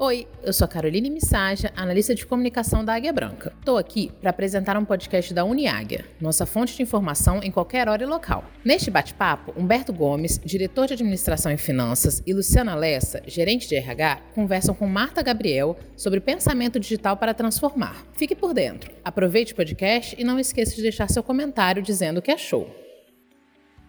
Oi, eu sou a Caroline Missaja, analista de comunicação da Águia Branca. Estou aqui para apresentar um podcast da Uniáguia, nossa fonte de informação em qualquer hora e local. Neste bate-papo, Humberto Gomes, diretor de administração e finanças, e Luciana Lessa, gerente de RH, conversam com Marta Gabriel sobre pensamento digital para transformar. Fique por dentro. Aproveite o podcast e não esqueça de deixar seu comentário dizendo o que achou.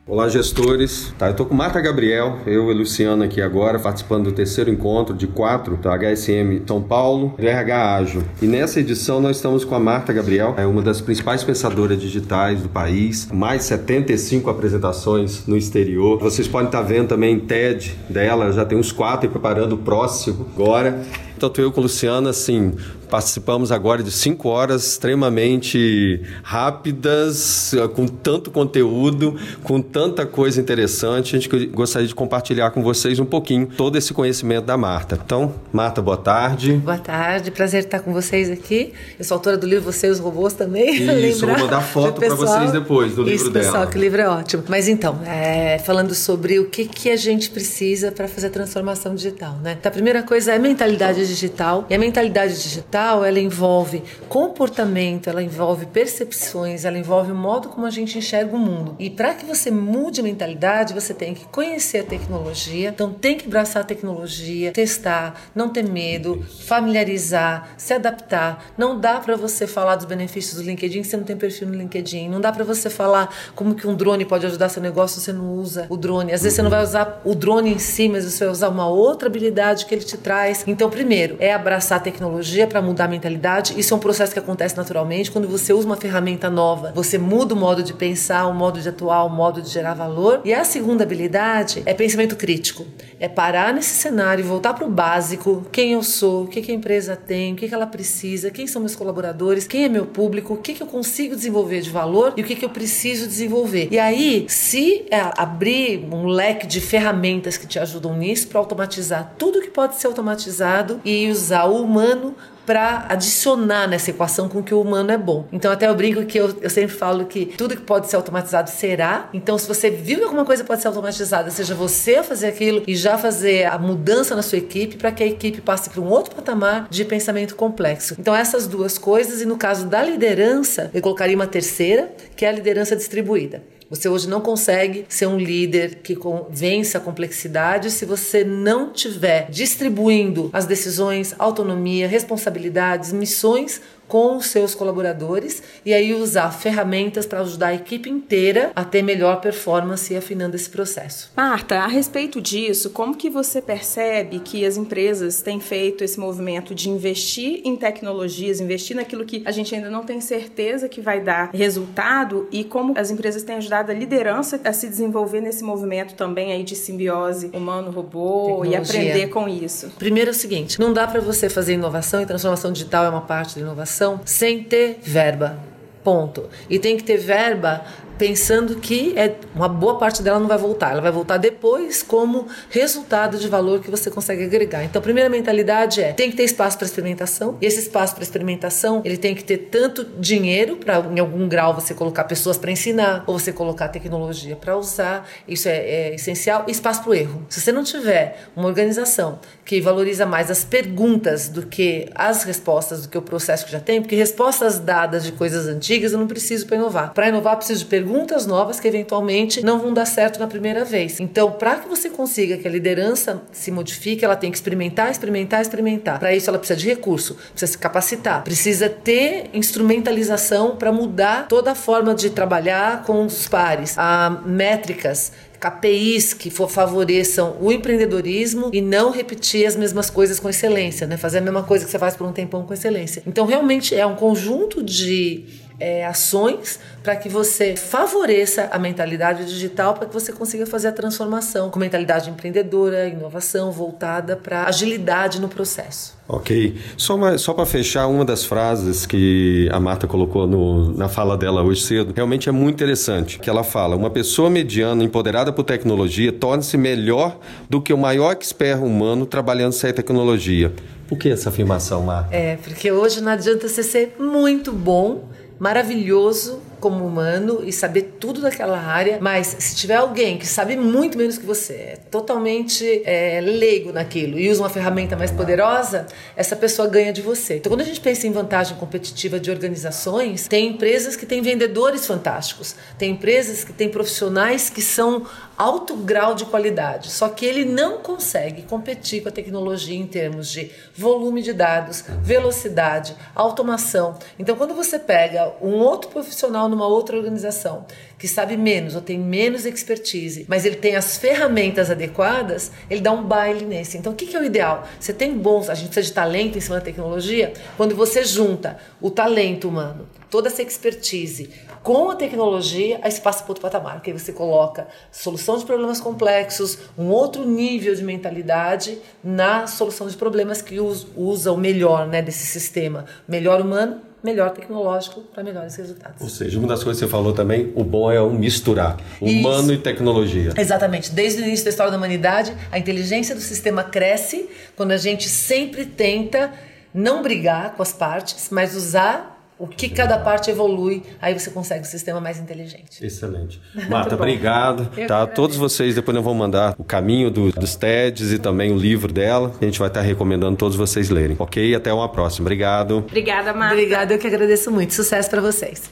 Olá, gestores. Tá, eu estou com Marta Gabriel, eu e Luciana aqui agora, participando do terceiro encontro de quatro da HSM São Paulo, RH Ágil. E nessa edição nós estamos com a Marta Gabriel, é uma das principais pensadoras digitais do país, mais 75 apresentações no exterior. Vocês podem estar vendo também TED dela, já tem uns quatro e preparando o próximo agora. Tanto eu com a Luciana, assim, participamos agora de cinco horas extremamente rápidas, com tanto conteúdo, com tanta coisa interessante. A gente gostaria de compartilhar com vocês um pouquinho todo esse conhecimento da Marta. Então, Marta, boa tarde. Boa tarde, prazer estar com vocês aqui. Eu sou autora do livro Você e os Robôs também. Isso, vou mandar foto para vocês depois do livro Isso, dela. pessoal, que livro é ótimo. Mas então, é, falando sobre o que, que a gente precisa para fazer a transformação digital, né? Então, a primeira coisa é mentalidade digital. E a mentalidade digital, ela envolve comportamento, ela envolve percepções, ela envolve o modo como a gente enxerga o mundo. E para que você mude mentalidade, você tem que conhecer a tecnologia, então tem que abraçar a tecnologia, testar, não ter medo, familiarizar, se adaptar. Não dá para você falar dos benefícios do LinkedIn se você não tem perfil no LinkedIn. Não dá para você falar como que um drone pode ajudar seu negócio se você não usa o drone. Às vezes você não vai usar o drone em si, mas você vai usar uma outra habilidade que ele te traz. Então, primeiro, é abraçar a tecnologia para mudar a mentalidade. Isso é um processo que acontece naturalmente quando você usa uma ferramenta nova. Você muda o modo de pensar, o modo de atuar, o modo de gerar valor. E a segunda habilidade é pensamento crítico. É parar nesse cenário e voltar para o básico: quem eu sou, o que, que a empresa tem, o que, que ela precisa, quem são meus colaboradores, quem é meu público, o que, que eu consigo desenvolver de valor e o que, que eu preciso desenvolver. E aí, se é, abrir um leque de ferramentas que te ajudam nisso para automatizar tudo que pode ser automatizado e usar o humano para adicionar nessa equação com que o humano é bom. Então até eu brinco que eu, eu sempre falo que tudo que pode ser automatizado será. Então se você viu que alguma coisa pode ser automatizada, seja você fazer aquilo e já fazer a mudança na sua equipe para que a equipe passe para um outro patamar de pensamento complexo. Então essas duas coisas e no caso da liderança, eu colocaria uma terceira, que é a liderança distribuída. Você hoje não consegue ser um líder que vença a complexidade se você não tiver distribuindo as decisões, autonomia, responsabilidades, missões com os seus colaboradores e aí usar ferramentas para ajudar a equipe inteira a ter melhor performance e afinando esse processo. Marta, a respeito disso, como que você percebe que as empresas têm feito esse movimento de investir em tecnologias, investir naquilo que a gente ainda não tem certeza que vai dar resultado e como as empresas têm ajudado a liderança a se desenvolver nesse movimento também aí de simbiose humano-robô e aprender com isso? Primeiro é o seguinte, não dá para você fazer inovação e transformação digital é uma parte da inovação sem ter verba. Ponto. E tem que ter verba pensando que é uma boa parte dela não vai voltar, ela vai voltar depois como resultado de valor que você consegue agregar. Então, a primeira mentalidade é tem que ter espaço para experimentação. E esse espaço para experimentação, ele tem que ter tanto dinheiro para em algum grau você colocar pessoas para ensinar ou você colocar tecnologia para usar. Isso é, é essencial. E espaço para o erro. Se você não tiver uma organização que valoriza mais as perguntas do que as respostas, do que o processo que já tem, porque respostas dadas de coisas antigas eu não preciso para inovar. Para inovar, preciso de perguntas perguntas novas que eventualmente não vão dar certo na primeira vez. Então, para que você consiga que a liderança se modifique, ela tem que experimentar, experimentar, experimentar. Para isso, ela precisa de recurso, precisa se capacitar, precisa ter instrumentalização para mudar toda a forma de trabalhar com os pares, a métricas KPIs que favoreçam o empreendedorismo e não repetir as mesmas coisas com excelência, né? Fazer a mesma coisa que você faz por um tempão com excelência. Então, realmente é um conjunto de é, ações para que você favoreça a mentalidade digital para que você consiga fazer a transformação com mentalidade empreendedora, inovação voltada para agilidade no processo. Ok. Só, só para fechar, uma das frases que a Marta colocou no, na fala dela hoje cedo, realmente é muito interessante. Que ela fala: uma pessoa mediana, empoderada por tecnologia, torna-se melhor do que o maior expert humano trabalhando sem tecnologia. Por que essa afirmação, Marta? É, porque hoje não adianta você ser muito bom maravilhoso como humano e saber tudo daquela área, mas se tiver alguém que sabe muito menos que você, é totalmente é, leigo naquilo e usa uma ferramenta mais poderosa, essa pessoa ganha de você. Então, quando a gente pensa em vantagem competitiva de organizações, tem empresas que têm vendedores fantásticos, tem empresas que têm profissionais que são alto grau de qualidade, só que ele não consegue competir com a tecnologia em termos de volume de dados, velocidade, automação. Então, quando você pega um outro profissional numa outra organização que sabe menos ou tem menos expertise, mas ele tem as ferramentas adequadas, ele dá um baile nesse. Então, o que é o ideal? Você tem bons, a gente precisa de talento em cima da tecnologia, quando você junta o talento humano, toda essa expertise, com a tecnologia, aí você passa para outro patamar, que aí você coloca solução de problemas complexos, um outro nível de mentalidade na solução de problemas que usa o melhor né, desse sistema, melhor humano, melhor tecnológico para melhores resultados. Ou seja, uma das coisas que você falou também, o bom é o misturar humano Isso. e tecnologia. Exatamente. Desde o início da história da humanidade, a inteligência do sistema cresce quando a gente sempre tenta não brigar com as partes, mas usar o que cada parte evolui, aí você consegue um sistema mais inteligente. Excelente. Marta, obrigado. tá? Todos vocês, depois eu vou mandar o caminho do, dos TEDs e também o livro dela. A gente vai estar recomendando todos vocês lerem, ok? Até uma próxima. Obrigado. Obrigada, Marta. Obrigada, eu que agradeço muito. Sucesso para vocês.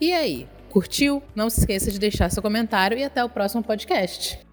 E aí, curtiu? Não se esqueça de deixar seu comentário e até o próximo podcast.